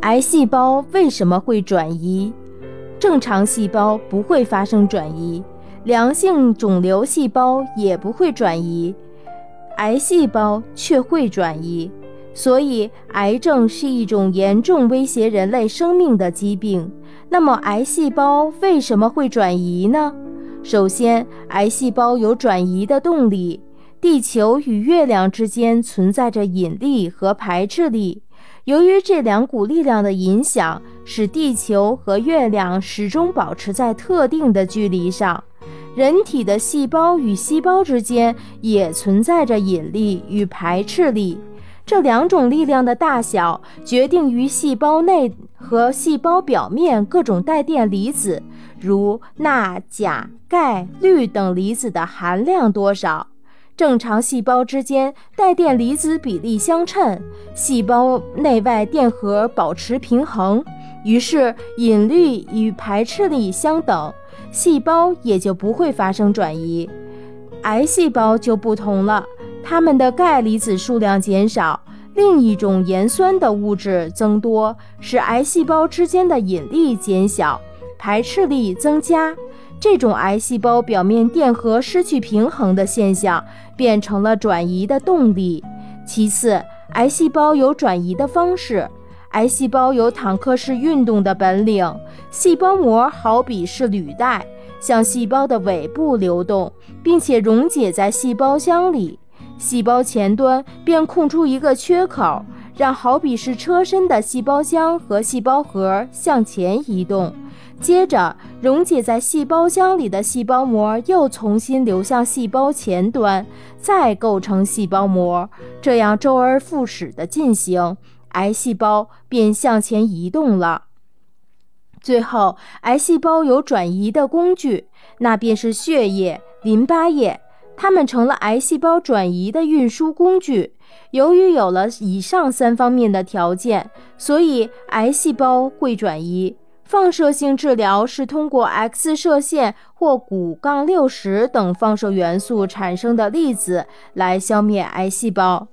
癌细胞为什么会转移？正常细胞不会发生转移，良性肿瘤细胞也不会转移，癌细胞却会转移。所以，癌症是一种严重威胁人类生命的疾病。那么，癌细胞为什么会转移呢？首先，癌细胞有转移的动力。地球与月亮之间存在着引力和排斥力，由于这两股力量的影响，使地球和月亮始终保持在特定的距离上。人体的细胞与细胞之间也存在着引力与排斥力。这两种力量的大小决定于细胞内和细胞表面各种带电离子，如钠、钾、钙、氯等离子的含量多少。正常细胞之间带电离子比例相称，细胞内外电荷保持平衡，于是引力与排斥力相等，细胞也就不会发生转移。癌细胞就不同了。它们的钙离子数量减少，另一种盐酸的物质增多，使癌细胞之间的引力减小，排斥力增加。这种癌细胞表面电荷失去平衡的现象，变成了转移的动力。其次，癌细胞有转移的方式。癌细胞有坦克式运动的本领，细胞膜好比是履带，向细胞的尾部流动，并且溶解在细胞箱里。细胞前端便空出一个缺口，让好比是车身的细胞箱和细胞核向前移动。接着，溶解在细胞浆里的细胞膜又重新流向细胞前端，再构成细胞膜，这样周而复始地进行，癌细胞便向前移动了。最后，癌细胞有转移的工具，那便是血液、淋巴液。它们成了癌细胞转移的运输工具。由于有了以上三方面的条件，所以癌细胞会转移。放射性治疗是通过 X 射线或钴杠六十等放射元素产生的粒子来消灭癌细胞。